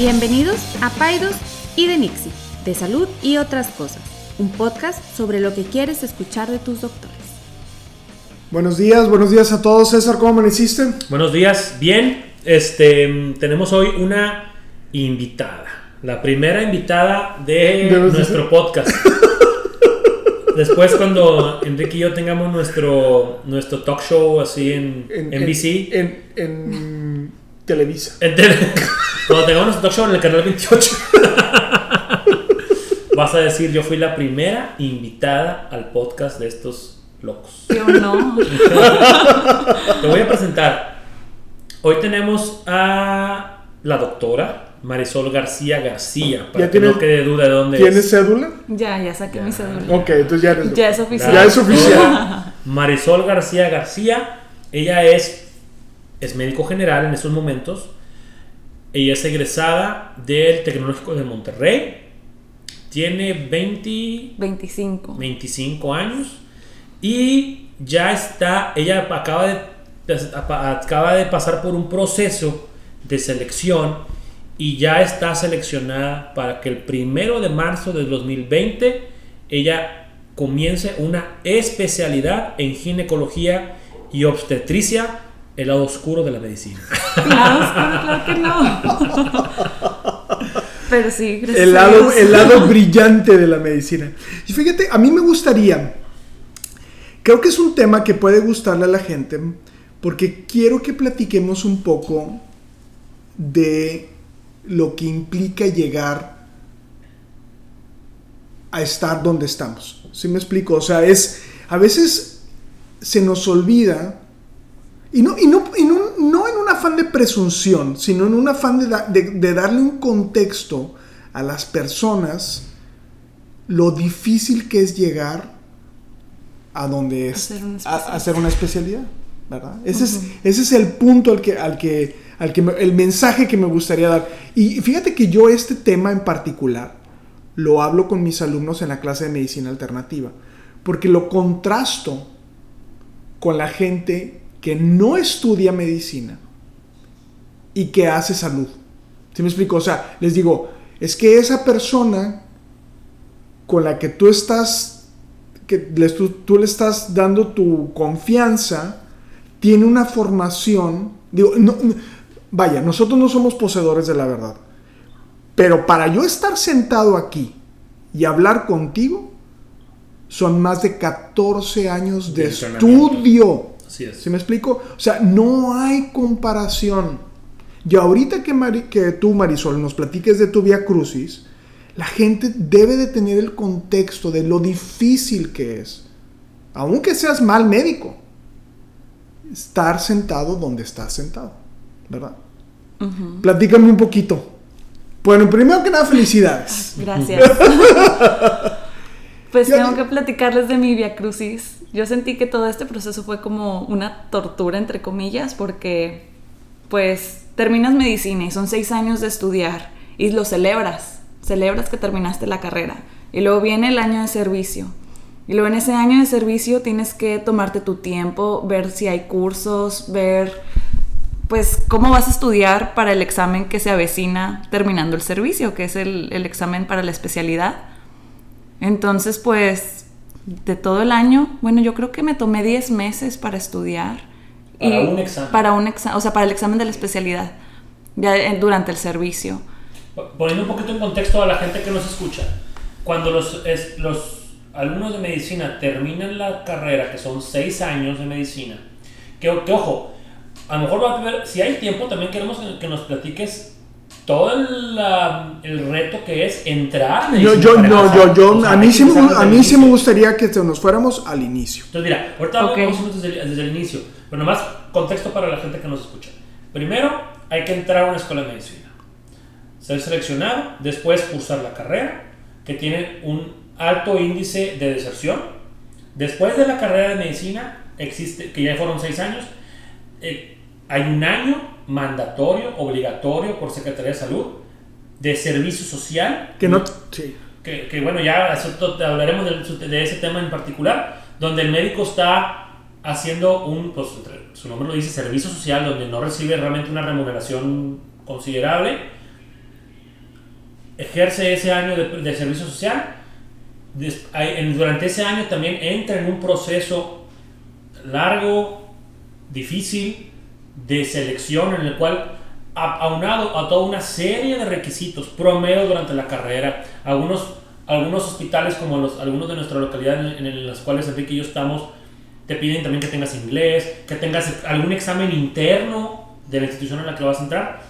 Bienvenidos a Paidos y de Nixie, de salud y otras cosas, un podcast sobre lo que quieres escuchar de tus doctores. Buenos días, buenos días a todos. César, ¿cómo amaneciste? Buenos días, bien. Este, tenemos hoy una invitada, la primera invitada de Debes nuestro podcast. Después cuando Enrique y yo tengamos nuestro, nuestro talk show así en, NBC, En, en Televisa. en tele- cuando tengamos nuestro talk show en el canal 28, vas a decir yo fui la primera invitada al podcast de estos locos. Yo no. Te voy a presentar. Hoy tenemos a la doctora Marisol García García, para ¿Ya que no tienes- quede duda de dónde ¿Tienes es. cédula? Ya, ya saqué mi cédula. Ok, entonces ya eres. Ya es oficial. Ya es oficial. Marisol García García, ella es, es médico general en estos momentos. Ella es egresada del Tecnológico de Monterrey. Tiene 20, 25. 25 años y ya está, ella acaba de, acaba de pasar por un proceso de selección y ya está seleccionada para que el primero de marzo del 2020 ella comience una especialidad en ginecología y obstetricia, el lado oscuro de la medicina. Claro, claro que no. Pero sí, gracias. El lado, el lado brillante de la medicina. Y fíjate, a mí me gustaría. Creo que es un tema que puede gustarle a la gente. Porque quiero que platiquemos un poco de lo que implica llegar a estar donde estamos. ¿Sí me explico? O sea, es. A veces se nos olvida. Y no, y no, y no, no en un afán de presunción, sino en un afán de, da- de- de darle un contexto a las personas lo difícil que es llegar a donde es Hacer una a- hacer una especialidad, ¿verdad? Ese, es, ese es el punto al que, al que, al que me- el mensaje que me gustaría dar. Y fíjate que yo este tema en particular lo hablo con mis alumnos en la clase de medicina alternativa, porque lo contrasto con la gente que no estudia medicina y que hace salud. ¿Sí me explico? O sea, les digo, es que esa persona con la que tú estás, que les- tú, tú le estás dando tu confianza, tiene una formación, digo, no- no- vaya, nosotros no somos poseedores de la verdad, pero para yo estar sentado aquí y hablar contigo, son más de 14 años de estudio. Así es. ¿Sí me explico? O sea, no hay comparación. Y ahorita que, Mari- que tú, Marisol, nos platiques de tu Vía Crucis, la gente debe de tener el contexto de lo difícil que es, aunque seas mal médico, estar sentado donde estás sentado, ¿verdad? Platícame un poquito. Bueno, primero que nada, felicidades. Gracias. Pues tengo que platicarles de mi Via Crucis. Yo sentí que todo este proceso fue como una tortura, entre comillas, porque pues terminas medicina y son seis años de estudiar y lo celebras, celebras que terminaste la carrera. Y luego viene el año de servicio. Y luego en ese año de servicio tienes que tomarte tu tiempo, ver si hay cursos, ver pues cómo vas a estudiar para el examen que se avecina terminando el servicio, que es el, el examen para la especialidad. Entonces, pues, de todo el año, bueno, yo creo que me tomé 10 meses para estudiar. Para un examen. Para un examen, o sea, para el examen de la especialidad, ya en- durante el servicio. Poniendo un poquito en contexto a la gente que nos escucha, cuando los, es- los alumnos de medicina terminan la carrera, que son seis años de medicina, que, que ojo, a lo mejor va a haber, si hay tiempo, también queremos que, que nos platiques todo el, el reto que es entrar a Yo, yo, no, yo, yo, O sea, a mí sí a mí sí me gustaría que nos fuéramos al inicio. Entonces, mira, ahorita Ok. vamos desde, el- desde el inicio, pero nomás contexto para la gente que nos escucha. Primero, hay que entrar a una escuela de medicina, ser seleccionado, después cursar la carrera, que tiene un alto índice de deserción. Después de la carrera de medicina, existe, que ya fueron seis años, eh, hay un año mandatorio, obligatorio por Secretaría de Salud, de servicio social. Que no. Sí. que, que, bueno, ya hablaremos de, de ese tema en particular, donde el médico está haciendo un, pues su nombre lo dice, servicio social, donde no recibe realmente una remuneración considerable, ejerce ese año de, de servicio social. Des- en- durante ese año también entra en un proceso largo, difícil, de selección en el cual, aunado a toda una serie de requisitos, promedio durante la carrera, algunos, algunos hospitales como los, algunos de nuestra localidad en, las cuales Enrique y yo estamos, te piden también que tengas inglés, que tengas algún examen interno de la institución en la que vas a entrar.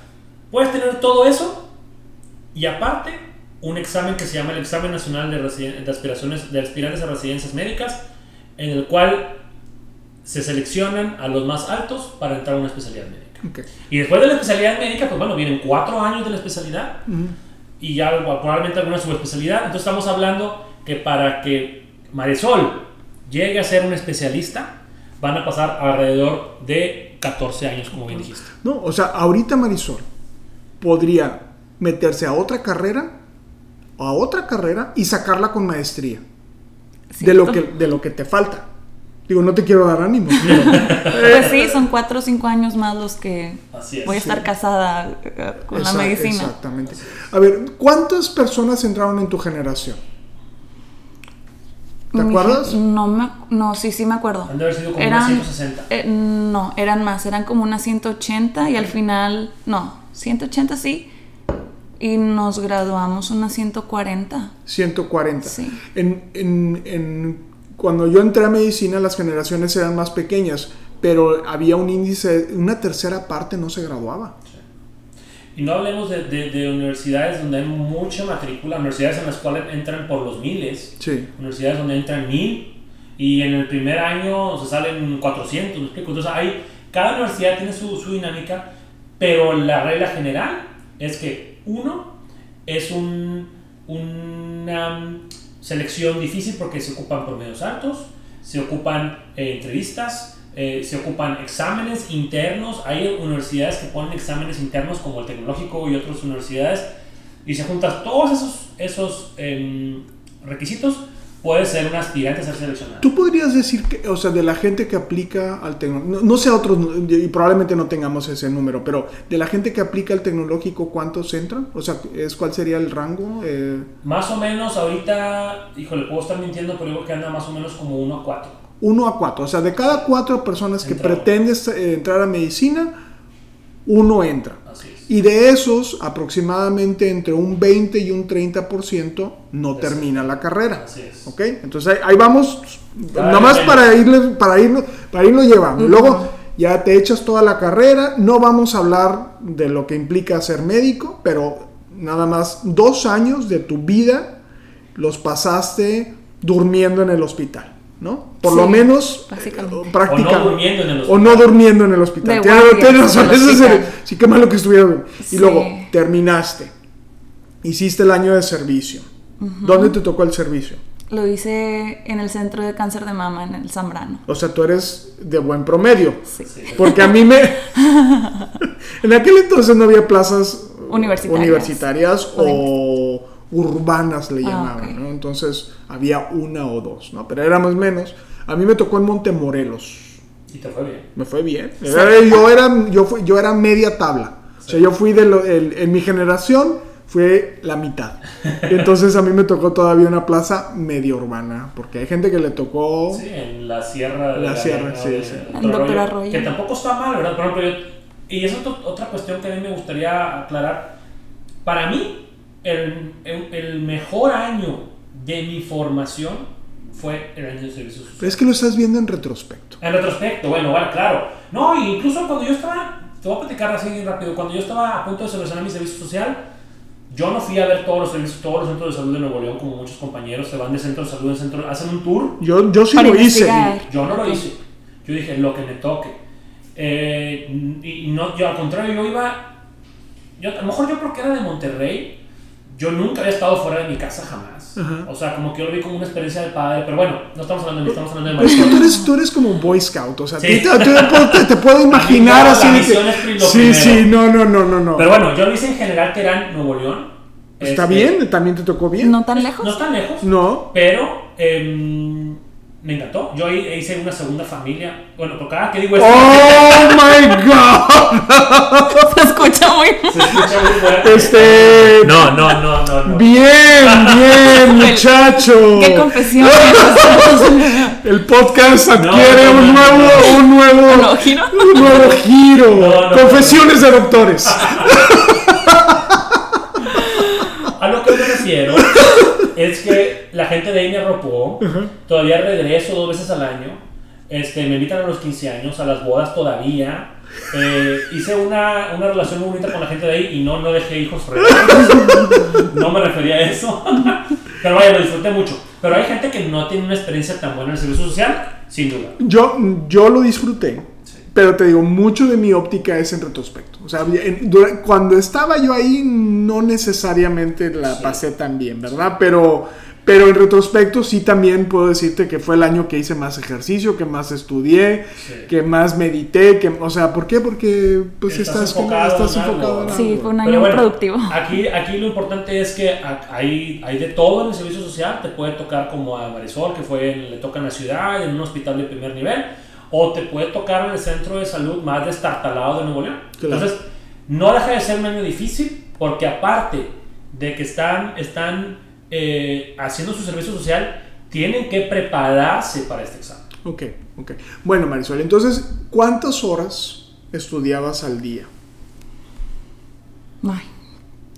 Puedes tener todo eso y aparte un examen que se llama el Examen Nacional de, de de Aspirantes a Residencias Médicas, en el cual se seleccionan a los más altos para entrar a una especialidad médica. Y después de la especialidad médica, pues bueno, vienen cuatro años de la especialidad y ya probablemente alguna subespecialidad. Entonces estamos hablando que para que Marisol llegue a ser un especialista, van a pasar alrededor de 14 años, como bien dijiste. No, o sea, ahorita Marisol podría meterse a otra carrera, a otra carrera y sacarla con maestría. De lo, que, de lo que te falta. Digo, no te quiero dar ánimo. pero- Pues sí, son cuatro o cinco años más los que Así es. voy a estar casada eh, con la medicina. Exactamente. A ver, ¿cuántas personas entraron en tu generación? ¿Te acuerdas? No, me, no, sí, sí me acuerdo. Han de haber sido como Eran- unas 160. Eh, no, eran más, eran como unas 180 y al final, no, 180 sí, y nos graduamos unas 140. 140. Sí. En, en- en- cuando yo entré a medicina, las generaciones eran más pequeñas, pero había un índice, una tercera parte no se graduaba. Y no hablemos de, de- de universidades donde hay mucha matrícula, universidades en las cuales entran por los miles, Sí. universidades donde entran mil y en el primer año se salen 400, ¿me explico? Entonces hay, cada universidad tiene su, su dinámica, pero la regla general es que uno es un, una selección difícil porque se ocupan promedios altos, se ocupan eh, entrevistas, eh, se ocupan exámenes internos. Hay universidades que ponen exámenes internos como el tecnológico y otras universidades y se juntan todos esos, esos em, requisitos, puede ser un aspirante a ser seleccionado. Tú podrías decir que, o sea, de la gente que aplica al tecnológico, no, no sé otros, y probablemente no tengamos ese número, pero de la gente que aplica al tecnológico, ¿cuántos entran? O sea, ¿es, ¿cuál sería el rango? Eh, Más o menos ahorita, híjole, puedo estar mintiendo, pero digo que anda más o menos como 1 a 4. uno a cuatro. O sea, de cada cuatro personas que Entraba. pretendes eh, entrar a medicina, uno entra. Así es. Y de esos, aproximadamente entre un 20 y un 30% no termina la carrera. Así es. ¿Ok? Entonces ahí, ahí vamos, Cada nada más vez para, irle, para, irlo, para irlo llevando. Luego ya te echas toda la carrera. No vamos a hablar de lo que implica ser médico, pero nada más dos años de tu vida los pasaste durmiendo en el hospital, ¿no? Por Sí, lo menos básicamente. eh, O no durmiendo en el O hospital. no durmiendo en el hospital. Tienes- razón, eso sí, qué malo que estuviera. Y Sí. luego terminaste. Hiciste el año de servicio. ¿Dónde te tocó el servicio? Lo hice en el centro de cáncer de mama, en el Zambrano. O sea, tú eres de buen promedio. Sí. Sí. Porque a mí me. en aquel entonces no había plazas Universitarias. universitarias o urbanas le Ah, llamaban. Entonces había una o dos, ¿no? Pero éramos menos. A mí me tocó en Montemorelos. Y te fue bien. Me fue bien. Era- yo, era, yo, fui- yo era media tabla. O sea, yo fui de lo- el- en mi generación fue la mitad. Y entonces a mí me tocó todavía una plaza medio urbana. Porque hay gente que le tocó. Sí, en la sierra. de La sierra, sí, de- sí. Doctor Arroyo. Que tampoco está mal, ¿verdad? Por ejemplo, yo- y es otra cuestión que a mí me gustaría aclarar. Para mí, el, el- el mejor año de mi formación fue el año de servicio social. Pero es que lo estás viendo en retrospecto. En retrospecto, bueno, bueno, claro. No, incluso cuando yo estaba, te voy a platicar así rápido, cuando yo estaba a punto de seleccionar mi servicio social, yo no fui a ver todos los servicios, todos los centros de salud de Nuevo León, como muchos compañeros se van de centro de salud en centro, hacen un tour. Yo, yo sí Para lo hice. Yo no lo hice. Yo dije, lo que me toque. Eh, y y no, yo al contrario, yo iba, yo, a lo mejor yo porque era de Monterrey, yo nunca había estado fuera de mi casa jamás. Ajá. O sea, como que yo lo vi como una experiencia del padre, pero bueno, no estamos hablando de mí, estamos hablando de Pero es que tú Marisol. eres, tú eres como un Boy Scout. O sea, Sí. te, te- te puedo- te- te puedo imaginar así. la de que- es lo sí, primero. sí, no, no, no, no. no. Pero bueno, yo lo hice en General Terán, Nuevo León. Está Este, bien, también te tocó bien. No tan lejos. No tan lejos. No. Pero em, me encantó. Yo ahí hice una segunda familia. Bueno, por cada que digo esto, ¡Oh, my God! Se escucha muy se escucha muy fuerte. Este... No, no, no, no. no. Bien, bien, muchacho. ¡Qué confesión! El podcast adquiere no, no, un nuevo, un nuevo, ¿Un nuevo giro? un nuevo giro. No, no, Confesiones de doctores. A lo que me refiero es que la gente de ahí me arropó. Todavía regreso dos veces al año. Este, me invitan a los 15 años, a las bodas todavía. Eh, hice una, una relación muy bonita con la gente de ahí y no, no dejé hijos reales. No me refería a eso. Pero vaya, lo disfruté mucho. Pero hay gente que no tiene una experiencia tan buena en el servicio social, sin duda. Yo, yo lo disfruté, pero te digo, mucho de mi óptica es en retrospecto. O sea, en- dura- cuando estaba yo ahí, no necesariamente la Sí. pasé tan bien, ¿verdad? Pero, pero en retrospecto sí también puedo decirte que fue el año que hice más ejercicio, que más estudié, Sí. que más medité, que, o sea, ¿por qué? Porque pues Estás estás, como- enfocado estás en algo. enfocado en Sí, fue un año bueno, productivo. Aquí, aquí lo importante es que a- hay, hay de todo en el servicio social. Te puede tocar como a Marisol, que fue le toca en la ciudad, en un hospital de primer nivel, o te puede tocar en el centro de salud más destartalado de Nuevo León. Claro. Entonces, no deja de ser un año difícil, porque aparte de que están, están eh, haciendo su servicio social, tienen que prepararse para este examen. Ok, ok. Bueno, Marisol, entonces, ¿cuántas horas estudiabas al día? Ay.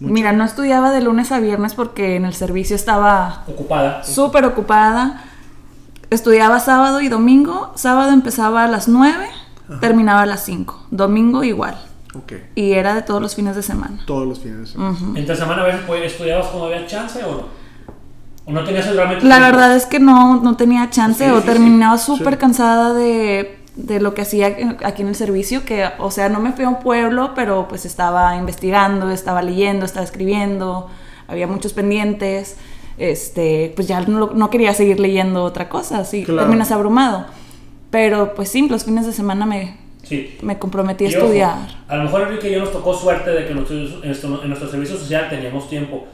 Mira, no estudiaba de lunes a viernes porque en el servicio estaba Ocupada. súper ocupada. Estudiaba sábado y domingo. Sábado empezaba a las 9, terminaba a las 5. Domingo igual. Ok, Y era de todos los fines de semana. todos los fines de semana. Entre semana a veces pues, estudiabas cuando había chance o no. O no tenías realmente La tiempo? verdad es que no, no tenía chance Sí, o sí, terminaba súper Sí. cansada de, de lo que hacía aquí en el servicio, que, o sea, no me fui a un pueblo, pero pues estaba investigando, estaba leyendo, estaba escribiendo, había muchos pendientes, este, pues ya no, no quería seguir leyendo otra cosa, así Claro. terminas abrumado. Pero pues sí, los fines de semana me, Sí. me comprometí a Y ojo, estudiar. a lo mejor Enrique y yo nos tocó suerte de que en nuestro, en nuestro, servicio social teníamos tiempo.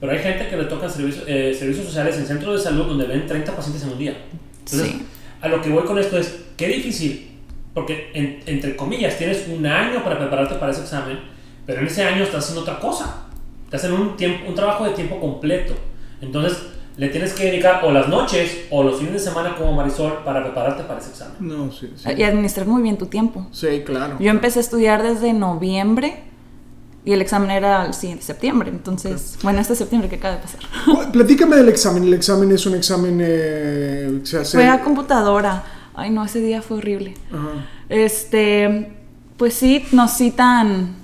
Pero hay gente que le tocan servicios, eh, servicios sociales en centros de salud donde ven 30 pacientes en un día. Entonces, Sí. a lo que voy con esto es, qué difícil, porque en- entre comillas tienes un año para prepararte para ese examen, pero en ese año estás haciendo otra cosa. Estás en un, tiempo, un trabajo de tiempo completo. Entonces, le tienes que dedicar o las noches o los fines de semana como Marisol para prepararte para ese examen. No, sí, sí. Y administrar muy bien tu tiempo. Sí, claro. Yo empecé a estudiar desde noviembre y el examen era el siguiente septiembre. Entonces, bueno, este septiembre que acaba de pasar. Platícame del examen. El examen es un examen eh, que se hace. Fue a computadora. Ay, no, ese día fue horrible. Ajá. Este, pues sí, nos citan,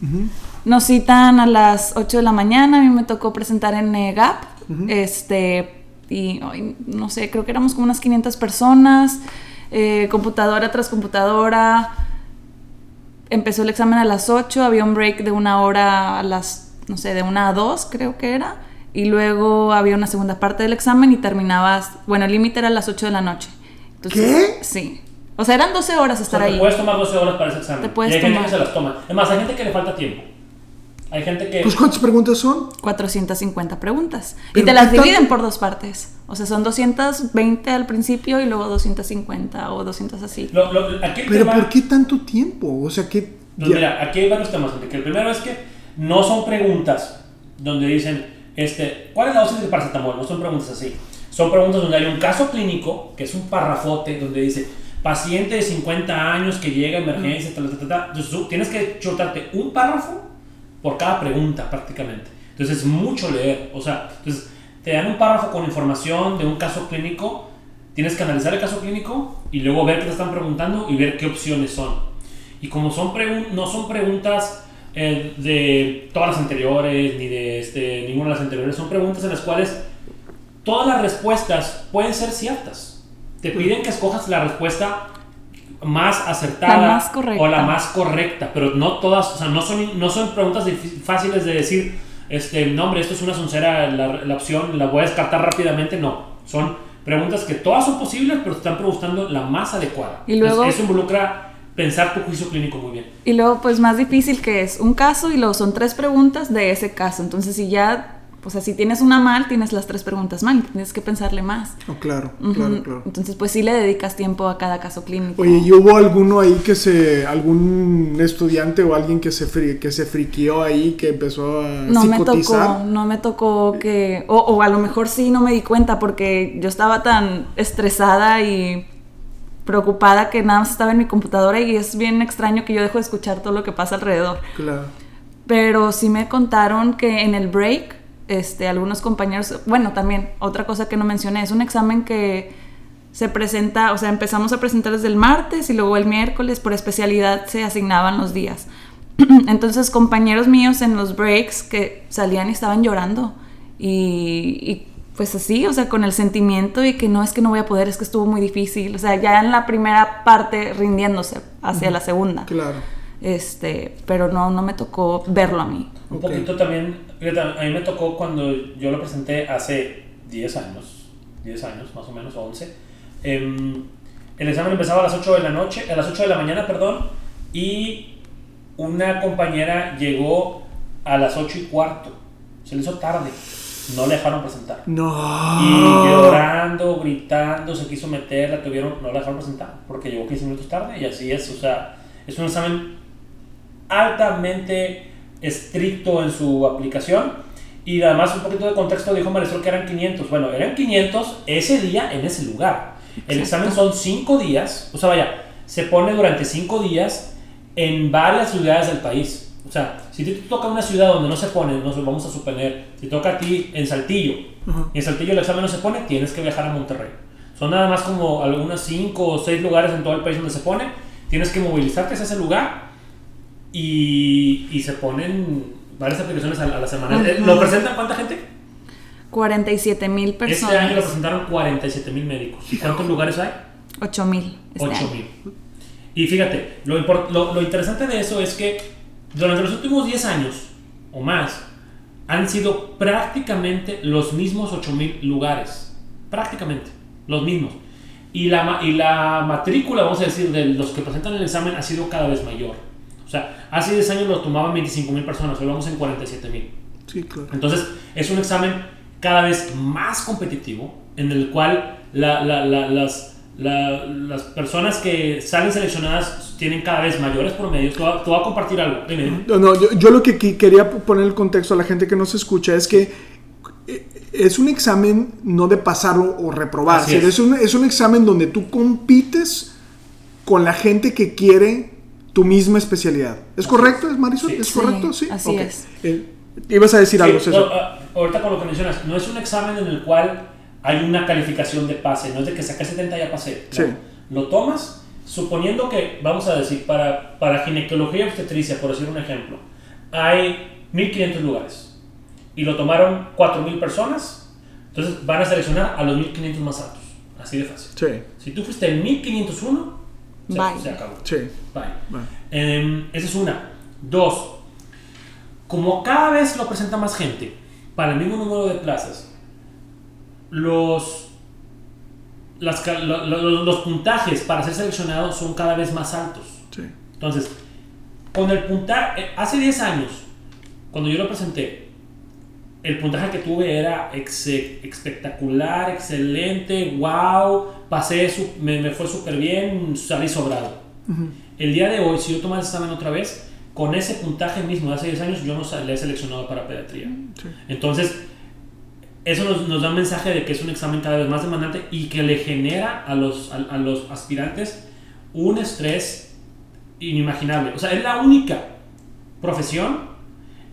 nos citan a las 8 de la mañana. A mí me tocó presentar en eh, GAP. Este, y no sé, creo que éramos como unas 500 personas. eh, computadora tras computadora. Empezó el examen a las 8, había un break de una hora a las, no sé, de una a dos, creo que era. Y luego había una segunda parte del examen y terminabas, bueno, el límite era a las 8 de la noche. ¿Qué? Sí. O sea, eran 12 horas O sea, estar te ahí. puedes tomar 12 horas para ese examen. Te puedes y hay gente tomar. que se las toma. Es más, hay gente que le falta tiempo. Hay gente que... Pues, ¿cuántas preguntas son? 450 preguntas. Y ¿Pero te las qué tanto? dividen por dos partes. O sea, son 220 al principio y luego 250 o 200 así. lo- lo- aquí Pero tema- ¿por qué tanto tiempo? O sea, que. Pues ya- mira, aquí hay varios temas. Enrique. El primero es que no son preguntas donde dicen, este, ¿cuál es la dosis del paracetamol? No son preguntas así. Son preguntas donde hay un caso clínico, que es un parrafote, donde dice, paciente de 50 años que llega a emergencia, tal, tal, tal, tal. Entonces tú tienes que chutarte un párrafo por cada pregunta prácticamente. Entonces es mucho leer. O sea, entonces te dan un párrafo con información de un caso clínico, tienes que analizar el caso clínico y luego ver qué te están preguntando y ver qué opciones son. Y como son no son preguntas eh, de todas las anteriores, ni de este, ninguna de las anteriores, son preguntas en las cuales todas las respuestas pueden ser ciertas. Te piden que escojas la respuesta más acertada La más correcta. o la más correcta, pero no todas, o sea, no son, no son preguntas fáciles de decir, este, no hombre, esto es una soncera, la, la opción la voy a descartar rápidamente, no. Son preguntas que todas son posibles, pero te están preguntando la más adecuada. Y luego- Entonces, eso involucra pensar tu juicio clínico muy bien. Y luego, pues más difícil que es un caso y luego son tres preguntas de ese caso. Entonces, si ya o sea, si tienes una mal, tienes las tres preguntas mal, tienes que pensarle más. Oh, claro, Ujú. claro, claro. Entonces, pues sí le dedicas tiempo a cada caso clínico. Oye, ¿y hubo alguno ahí que se, algún estudiante o alguien que se, fri- que se friqueó ahí, que empezó a no me psicotizar? tocó, no me tocó que, o, o a lo mejor sí no me di cuenta porque yo estaba tan estresada y preocupada que nada más estaba en mi computadora y es bien extraño que yo dejo de escuchar todo lo que pasa alrededor. Claro. Pero sí me contaron que en el break, este, algunos compañeros, bueno, también otra cosa que no mencioné, es un examen que se presenta, o sea, empezamos a presentar desde el martes y luego el miércoles por especialidad se asignaban los días. Entonces compañeros míos en los breaks que salían y estaban llorando y, y, pues así, o sea, con el sentimiento y que no es que no voy a poder, es que estuvo muy difícil, o sea, ya en la primera parte rindiéndose hacia la segunda. Claro. Este, pero no, no me tocó verlo a mí. Un Ok. poquito también, a mí me tocó cuando yo lo presenté hace 10 años, 10 años más o menos, o 11. em, el examen empezaba a las 8 de la noche, a las 8 de la mañana, perdón, y una compañera llegó a las 8 y cuarto. Se le hizo tarde, no le dejaron presentar. No. Y llorando, gritando, se quiso meter, la tuvieron, no la dejaron presentar porque llegó 15 minutos tarde y así es. O sea, es un examen altamente estricto en su aplicación. Y además, un poquito de contexto, dijo Marisol que eran 500. Bueno, eran 500 ese día en ese lugar. El examen son 5 días, o sea, vaya, se pone durante 5 días en varias ciudades del país. O sea, si te toca una ciudad donde no se pone, nos lo vamos a suponer, si toca a ti en Saltillo, y en Saltillo el examen no se pone, tienes que viajar a Monterrey. Son nada más como algunas 5 o 6 lugares en todo el país donde se pone. Tienes que movilizarte hacia ese lugar y, y se ponen varias aplicaciones a, a la semana. Eh, ¿Lo presentan cuánta gente? 47 mil Este año lo personas. presentaron 47 mil médicos. ¿Y cuántos lugares hay? 8 mil. este 8 año. mil. Y fíjate, lo, lo, lo interesante de eso es que durante los últimos 10 años o más han sido prácticamente los mismos 8 mil lugares. Prácticamente, los mismos. Y la, y la matrícula, vamos a decir, de los que presentan el examen ha sido cada vez mayor. O sea, hace 10 años lo tomaban 25 mil personas, hoy vamos en 47 mil. Sí, claro. Entonces, es un examen cada vez más competitivo en el cual la- la- la- las, la- las personas que salen seleccionadas tienen cada vez mayores promedios. Te voy a, compartir algo. Dime. No, no, yo, yo lo que quería poner el contexto a la gente que nos escucha es que eh, es un examen no de pasar o, o reprobar, es. es. un, es un examen donde tú compites con la gente que quiere tu misma especialidad. ¿Es Así correcto, es Marisol? Sí. ¿Es correcto? Sí. así Ok. es. Eh, ibas a decir Sí, algo, César. ah, ahorita con lo que mencionas, no es un examen en el cual hay una calificación de pase, no es de que saqué 70 ya pasé. no. Sí. Lo tomas suponiendo que, vamos a decir, para, para ginecología y obstetricia, por decir un ejemplo, hay 1500 lugares y lo tomaron 4000 personas, entonces van a seleccionar a los 1500 más altos. Así de fácil. Sí, Si tú fuiste el 1501, se, Bye. se acabó. sí. Bye. Bueno. Em, esa es una. Dos, como cada vez lo presenta más gente para el mismo número de plazas, los, las lo- lo- los puntajes para ser seleccionados son cada vez más altos. sí. Entonces, con el puntaje, hace 10 años, cuando yo lo presenté, el puntaje que tuve era ex- espectacular, excelente, wow, pasé, su- me, me fue súper bien, salí sobrado. El día de hoy, si yo tomara el examen otra vez, con ese puntaje mismo de hace 10 años, yo no salí seleccionado para pediatría. Sí. Entonces, eso nos, nos da un mensaje de que es un examen cada vez más demandante y que le genera a los, a, a los aspirantes un estrés inimaginable. O sea, es la única profesión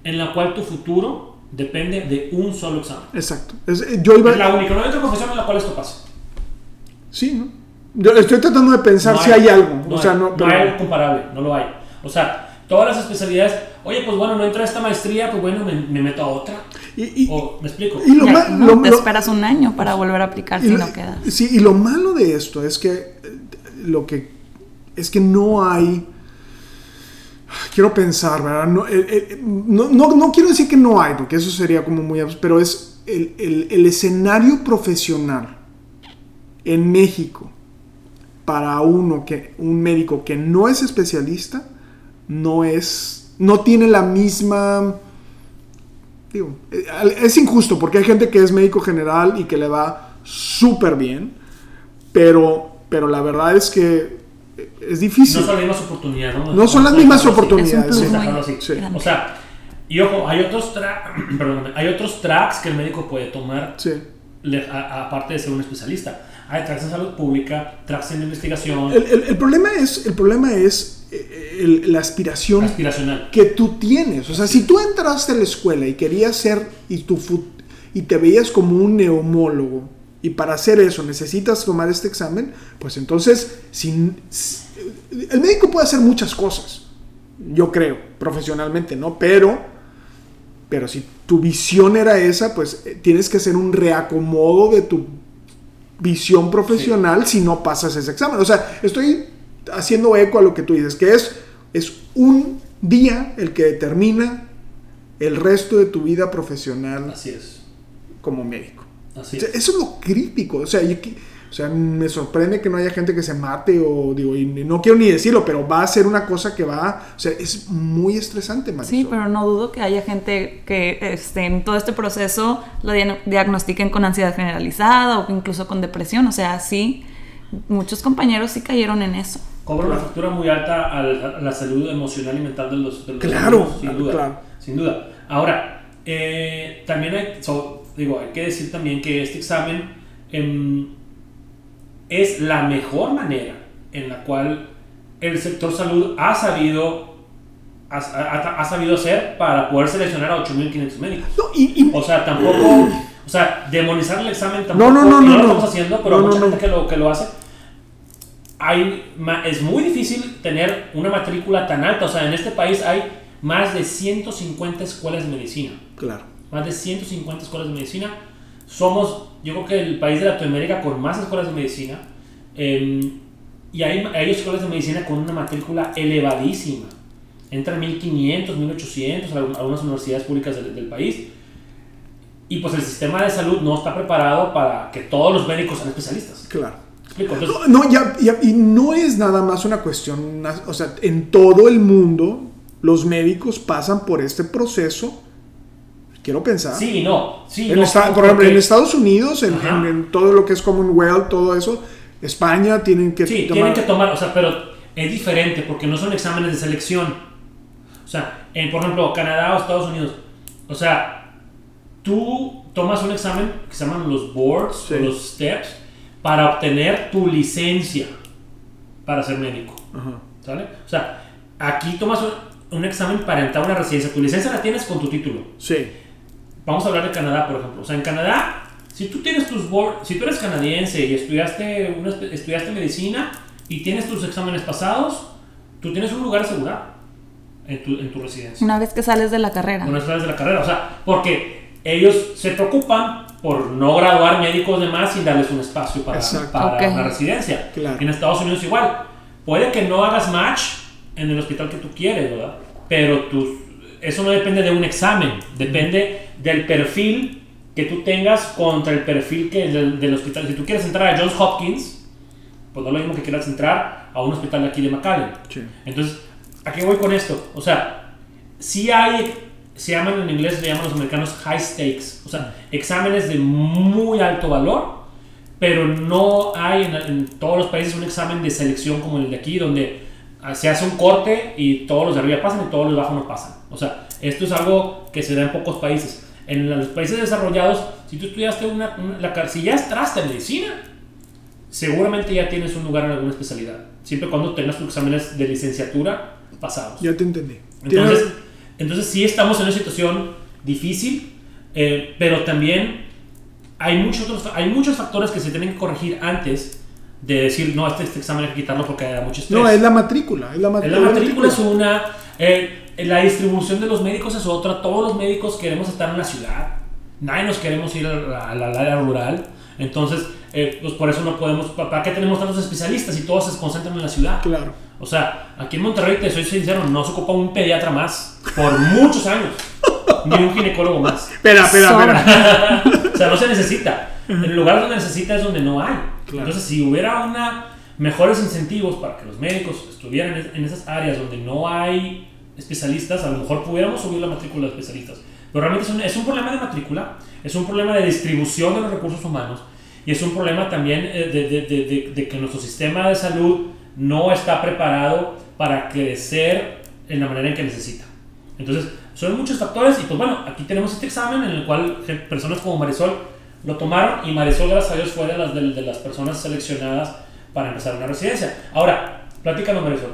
en la cual tu futuro depende de un solo examen. Exacto. Es- eh, yo iba. Es la única, no hay otra profesión en la cual esto pasa. Sí, ¿no? Yo estoy tratando de pensar No si hay, algo. No o sea, hay, no. no pero- hay algo comparable, no lo hay. O sea, todas las especialidades, oye, pues bueno, no entra a esta maestría, pues bueno, me, me meto a otra. y- y- O, ¿me explico? y lo Ya, no, lo- te lo- esperas un año para volver a aplicar Y si lo- no quedas. Sí, y lo malo de esto es que eh, lo que es que no hay. Quiero pensar, ¿verdad? No, eh, eh, no, no- no quiero decir que no hay, porque eso sería como muy. Pero es el, el- el escenario profesional en México para uno que un médico que no es especialista no es no tiene la misma digo, eh, es injusto porque hay gente que es médico general y que le va súper bien, pero, pero la verdad es que es difícil. No son las mismas oportunidades. No, No son las mismas oportunidades. Es un sí. grande. O sea, y ojo, hay otros, hay otros tracks que el médico puede tomar Sí. aparte de ser un especialista. Hay tracks en salud pública, tracks en investigación, El, el- el problema es, el problema es eh, el- la aspiración aspiracional. que tú tienes. O sea, si tú entraste a la escuela y querías ser y, tu y te veías como un neumólogo y para hacer eso necesitas tomar este examen, pues entonces si, si- el médico puede hacer muchas cosas, yo creo, profesionalmente, ¿no? Pero, pero si tu visión era esa, pues eh, tienes que hacer un reacomodo de tu visión profesional si no pasas ese examen. O sea, estoy haciendo eco a lo que tú dices, que es, es un día el que determina el resto de tu vida profesional Así es. como médico. Así O sea, es. eso es lo crítico. O sea, yo o sea, me sorprende que no haya gente que se mate o digo, y no quiero ni decirlo, pero va a ser una cosa que va, o sea, es muy estresante, Marisol. Sí, pero no dudo que haya gente que este, en todo este proceso lo dia- diagnostiquen con ansiedad generalizada o incluso con depresión. O sea, sí, muchos compañeros sí cayeron en eso. Cobra una factura muy alta al- a la salud emocional y mental de los, de los Claro, sin duda. claro. Sin duda. Ahora, eh, también hay, so, digo, hay que decir también que este examen em, es la mejor manera en la cual el sector salud ha sabido, ha, ha- ha sabido hacer para poder seleccionar a 8.500 médicos. No, y, y- O sea, tampoco, o sea, demonizar el examen tampoco, No, no, no, no, lo estamos haciendo, pero mucha gente que lo, que lo hace. Hay, es muy difícil tener una matrícula tan alta, o sea, en este país hay más de 150 escuelas de medicina, claro. más de 150 escuelas de medicina. Somos, yo creo que el país de Latinoamérica con más escuelas de medicina, em, y hay, hay escuelas de medicina con una matrícula elevadísima. Entran 1500, 1800, algún- algunas universidades públicas del, del país. Y pues el sistema de salud no está preparado para que todos los médicos sean especialistas. Claro. Entonces, No, no, ya, ya- y no es nada más una cuestión, o sea, en todo el mundo los médicos pasan por este proceso, quiero pensar. sí no. Sí, En no, esta- por ejemplo, porque- en Estados Unidos, en, en- en todo lo que es Commonwealth, todo eso, España tienen que Sí, tomar- tienen que tomar, o sea, pero es diferente porque no son exámenes de selección. O sea, en, por ejemplo, Canadá o Estados Unidos, o sea, tú tomas un examen que se llaman los boards Sí. o los steps para obtener tu licencia para ser médico. Ajá. ¿Sale? O sea, aquí tomas un, un examen para entrar a una residencia. Tu licencia la tienes con tu título. Sí, Vamos a hablar de Canadá, por ejemplo. O sea, en Canadá, si tú tienes tus board, si tú eres canadiense y estudiaste, una estudiaste medicina y tienes tus exámenes pasados, tú tienes un lugar asegurado en tu, en tu residencia. Una vez que sales de la carrera. Con las de la carrera. O sea, porque ellos se preocupan por no graduar médicos de más sin darles un espacio para, para Ok. una residencia. Claro. En Estados Unidos igual. Puede que no hagas match en el hospital que tú quieres, ¿verdad? Pero tus, eso no depende de un examen, depende del perfil que tú tengas contra el perfil que del, del hospital. Si tú quieres entrar a Johns Hopkins, pues no es lo mismo que quieras entrar a un hospital de aquí de McAllen. sí. Entonces, ¿a qué voy con esto? O sea, sí hay, se llaman en inglés, le llaman los americanos high stakes, o sea, exámenes de muy alto valor, pero no hay en, en todos los países un examen de selección como el de aquí, donde se hace un corte y todos los de arriba pasan y todos los de abajo no pasan. O sea, esto es algo que se da en pocos países. En los países desarrollados, si tú estudiaste una, una- la, si ya entraste en medicina, seguramente ya tienes un lugar en alguna especialidad, siempre y cuando tengas tus exámenes de licenciatura pasados. Ya te entendí. Entonces, Tienes- entonces sí estamos en una situación difícil, eh, pero también hay muchos, otros, hay muchos factores que se tienen que corregir antes de decir, no, este, este examen hay que quitarlo porque da mucho estrés. no, es la matrícula. Es la, mat- Es la matrícula es una, eh, la distribución de los médicos es otra. Todos los médicos queremos estar en la ciudad. Nadie nos queremos ir al área rural. Entonces, eh, pues por eso no podemos. ¿Para qué tenemos tantos especialistas y todos se concentran en la ciudad? Claro. O sea, aquí en Monterrey, te soy sincero, no se ocupa un pediatra más por muchos años. Ni un ginecólogo más. Espera, espera, espera. O sea, no se necesita. El lugar donde necesita es donde no hay. Claro. Entonces, si hubiera una mejores incentivos para que los médicos estuvieran en esas áreas donde no hay especialistas, a lo mejor pudiéramos subir la matrícula de especialistas. Pero realmente es un, es un problema de matrícula, es un problema de distribución de los recursos humanos y es un problema también eh, de, de, de, de, que nuestro sistema de salud no está preparado para crecer en la manera en que necesita. Entonces, son muchos factores y pues bueno, aquí tenemos este examen en el cual personas como Marisol lo tomaron y Marisol, gracias a Dios, fue de las, de, las personas seleccionadas para empezar una residencia. Ahora, platícanos Marisol,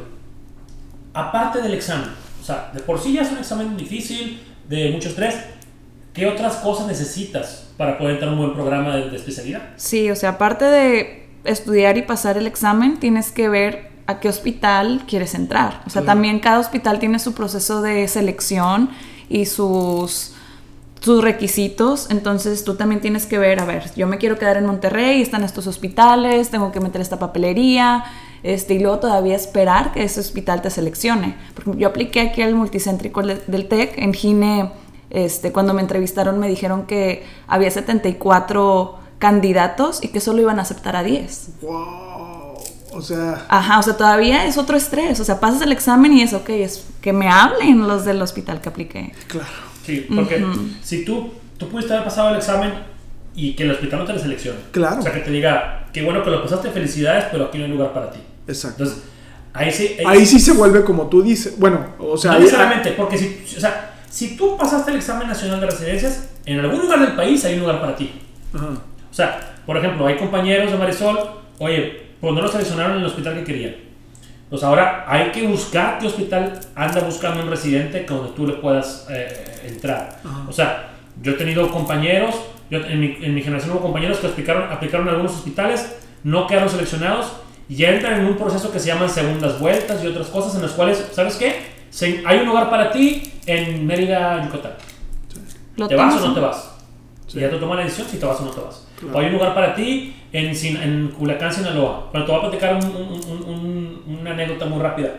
aparte del examen, sea, de por sí ya es un examen difícil, de mucho estrés, ¿qué otras cosas necesitas para poder entrar a un buen programa de, de especialidad? Sí, o sea, aparte de estudiar y pasar el examen, tienes que ver a qué hospital quieres entrar. O sea, también cada hospital tiene su proceso de selección y sus, sus requisitos. Entonces tú también tienes que ver, a ver, yo me quiero quedar en Monterrey, están estos hospitales, tengo que meter esta papelería. Este, y luego todavía esperar que ese hospital te seleccione. Porque yo apliqué aquí al multicéntrico del TEC, en Gine, este, cuando me entrevistaron me dijeron que había 74 candidatos y que solo iban a aceptar a 10. ¡Wow! O sea... Ajá, o sea, todavía es otro estrés. O sea, pasas el examen y es, ok, es que me hablen los del hospital que apliqué. Claro. Sí, porque si tú, tú pudiste haber pasado el examen y que el hospital no te lo seleccione. Claro. O sea, que te diga, qué bueno que lo pasaste, felicidades, pero aquí no hay lugar para ti. Exacto. Entonces, ahí sí... Ahí, sí se vuelve como tú dices. Bueno, o sea... No ahí- necesariamente, porque si, o sea, si tú pasaste el examen nacional de residencias, en algún lugar del país hay un lugar para ti. Ajá. O sea, por ejemplo, hay compañeros de Marisol, oye, pues no lo seleccionaron en el hospital que querían. Pues ahora hay que buscar qué hospital anda buscando un residente donde tú le puedas eh, entrar. Ajá. O sea, yo he tenido compañeros, yo, en, mi, en mi generación hubo compañeros que aplicaron, aplicaron a algunos hospitales, no quedaron seleccionados y ya entran en un proceso que se llaman segundas vueltas y otras cosas en las cuales, ¿sabes qué? Se- hay un lugar para ti en Mérida, Yucatán. Lo ¿Te vas o no te vas? Y ya tú tomas la decisión si te vas o no te vas. Claro. O hay un lugar para ti en, en Culiacán, Sinaloa. Pero te voy a platicar un- un- un- un- una anécdota muy rápida.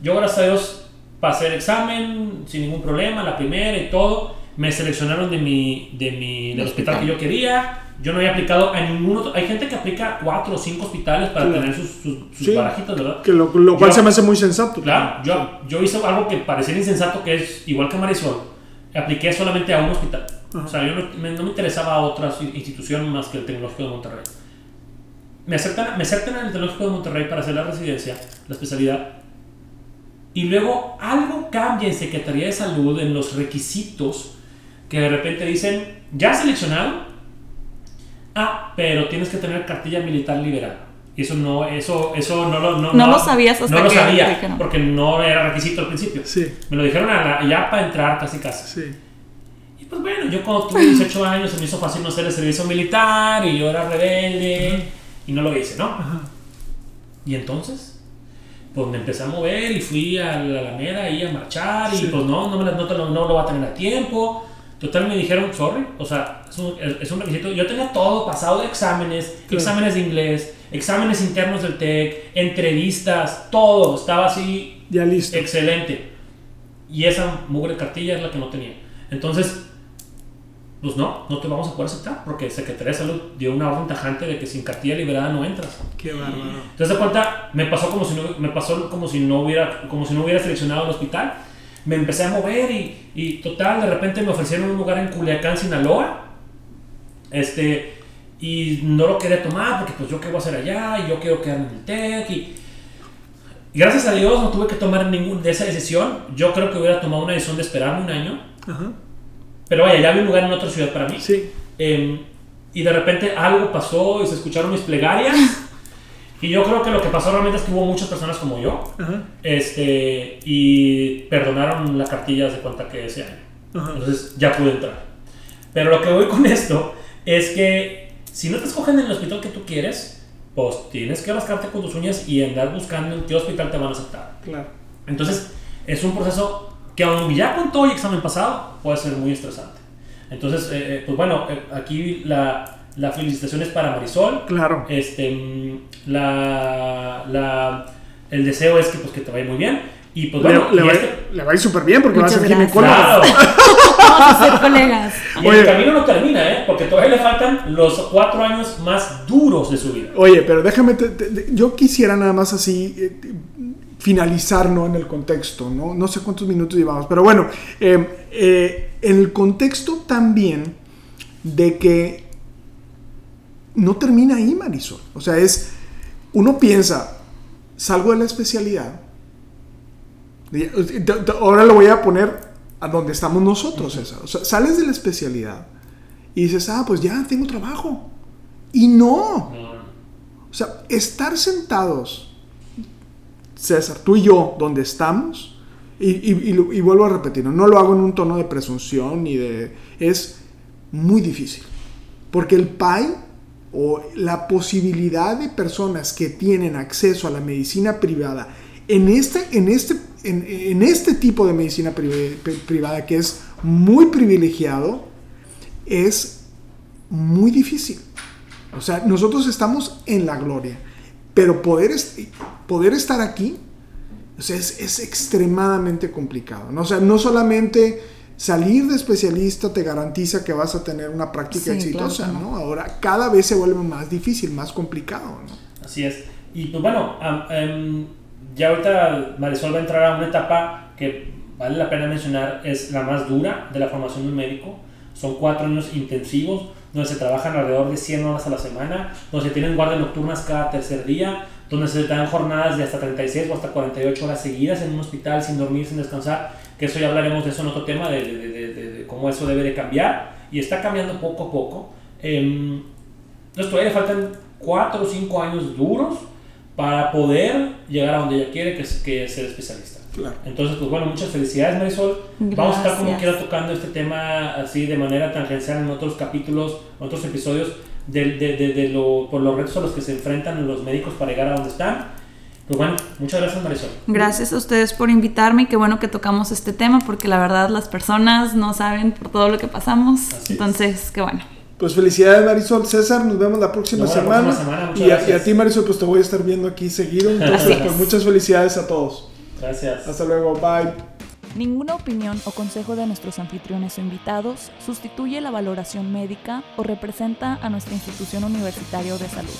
Yo, gracias a Dios, pasé el examen sin ningún problema, la primera y todo. Me seleccionaron de mi, de mi, del Del hospital que yo quería. Yo no había aplicado a ningún otro. Hay gente que aplica cuatro o cinco hospitales para Claro. tener sus, sus, sus Sí. barajitas, ¿verdad? Que lo, lo cual Yo- se me hace muy sensato. Claro, yo, yo hice algo que parecía insensato, que es igual que Marisol. Apliqué solamente a un hospital. Ajá. O sea, yo no me, no me interesaba a otra institución más que el Tecnológico de Monterrey. Me aceptan, me aceptan en el Tecnológico de Monterrey para hacer la residencia, la especialidad. Y luego algo cambia en Secretaría de Salud en los requisitos que de repente dicen, ya seleccionado, ah, pero tienes que tener cartilla militar liberada. Y eso no, eso, eso no lo, no, No lo sabías hasta no lo que sabía, te dijeron. porque no era requisito al principio. Sí, Me lo dijeron a la- ya para entrar casi casi. sí. Y pues bueno, yo cuando tuve 18 años se me hizo fácil no hacer el servicio militar y yo era rebelde y no lo hice, ¿no? Ajá. Y entonces, pues me empecé a mover y fui a la Alameda ahí a marchar y Sí. pues no, no, me no, te lo, no lo va a tener a tiempo. Total me dijeron, sorry, o sea, es un, es un requisito. Yo tenía todo pasado de exámenes, Claro. exámenes de inglés, exámenes internos del TEC, entrevistas, todo, estaba así Ya listo. excelente. Y esa mugre cartilla es la que no tenía. Entonces, pues no, no te vamos a poder aceptar porque Secretaría de Salud dio una orden tajante de que sin cartilla liberada no entras. Qué bárbaro. Entonces, de cuenta, me pasó como si no, me pasó como si no hubiera, como si no hubiera seleccionado el hospital. Me empecé a mover y, y total, de repente me ofrecieron un lugar en Culiacán, Sinaloa. Este, y no lo quería tomar porque pues yo qué voy a hacer allá y yo quiero quedarme en el TEC y, y gracias a Dios no tuve que tomar ninguna de esa decisión. Yo creo que hubiera tomado una decisión de esperarme un año. Ajá. Pero vaya, ya había un lugar en otra ciudad para mí. Sí. Eh, y de repente algo pasó y se escucharon mis plegarias. y yo creo que lo que pasó realmente es que hubo muchas personas como yo. Ajá. Este, y perdonaron la cartilla de cuenta que ese año. Ajá. Entonces ya pude entrar. Pero lo que voy con esto es que si no te escogen en el hospital que tú quieres, pues tienes que rascarte con tus uñas y andar buscando en qué hospital te van a aceptar. Claro. Entonces, es un proceso que aunque ya con todo el examen pasado, puede ser muy estresante. Entonces, eh, eh, pues bueno, eh, aquí la, la felicitación es para Marisol. Claro. Este, mm, la, la- el deseo es que, pues, que te vaya muy bien. Y pues Le, bueno, le y va, este- le va a ir súper bien porque Muchas va a ser ginecólogo. claro. Vamos a ser colegas. Y Oye. el camino no termina, ¿eh? Porque todavía le faltan los cuatro años más duros de su vida. Oye, pero déjame, te- te- yo quisiera nada más así eh, finalizar ¿no? en el contexto, ¿no? No sé cuántos minutos llevamos, pero bueno, eh, eh, en el contexto también de que no termina ahí, Marisol. O sea, es, uno piensa, salgo de la especialidad, ahora lo voy a poner a donde estamos nosotros, César. O sea, sales de la especialidad y dices, ah, pues ya tengo trabajo. Y no. O sea, estar sentados, César, tú y yo, donde estamos, y, y- y lo- y vuelvo a repetir, no lo hago en un tono de presunción ni de... Es muy difícil. Porque el PAI o la posibilidad de personas que tienen acceso a la medicina privada en este, en este, en, este tipo de medicina priva- pri- privada que es muy privilegiado, es muy difícil. O sea, nosotros estamos en la gloria, pero poder, poder estar aquí es, es extremadamente complicado. ¿no? O sea, no solamente salir de especialista te garantiza que vas a tener una práctica Sí, exitosa, claro ¿no? Ahora cada vez se vuelve más difícil, más complicado, ¿no? Así es. Y pues bueno, am- em, ya ahorita Marisol va a entrar a una etapa que vale la pena mencionar, es la más dura de la formación de un médico. Son cuatro años intensivos, donde se trabajan alrededor de 100 horas a la semana, donde se tienen guardias nocturnas cada tercer día, donde se dan jornadas de hasta 36 o hasta 48 horas seguidas en un hospital sin dormir, sin descansar, que eso ya hablaremos de eso en otro tema, de, de- de- de- de cómo eso debe de cambiar, y está cambiando poco a poco. Em, entonces todavía le faltan 4 o 5 años duros para poder llegar a donde ella quiere, que es, que es ser especialista. Claro. Entonces, pues bueno, muchas felicidades Marisol. Vamos a estar como Gracias. quiera tocando este tema así de manera tangencial en otros capítulos, en otros episodios, de, de, de, de lo, por los retos a los que se enfrentan los médicos para llegar a donde están. Pues bueno, muchas gracias Marisol. Gracias a ustedes por invitarme y qué bueno que tocamos este tema porque la verdad las personas no saben por todo lo que pasamos. Así es. Entonces, qué bueno. Pues felicidades Marisol, César, nos vemos la próxima la semana. próxima semana, muchas y, a, y a gracias. ti Marisol, pues te voy a estar viendo aquí seguido. Entonces, Así pues es. muchas felicidades a todos. Gracias. Hasta luego, bye. Ninguna opinión o consejo de nuestros anfitriones o invitados sustituye la valoración médica o representa a nuestra institución universitaria o de salud.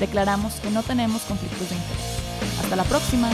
Declaramos que no tenemos conflictos de interés. Hasta la próxima.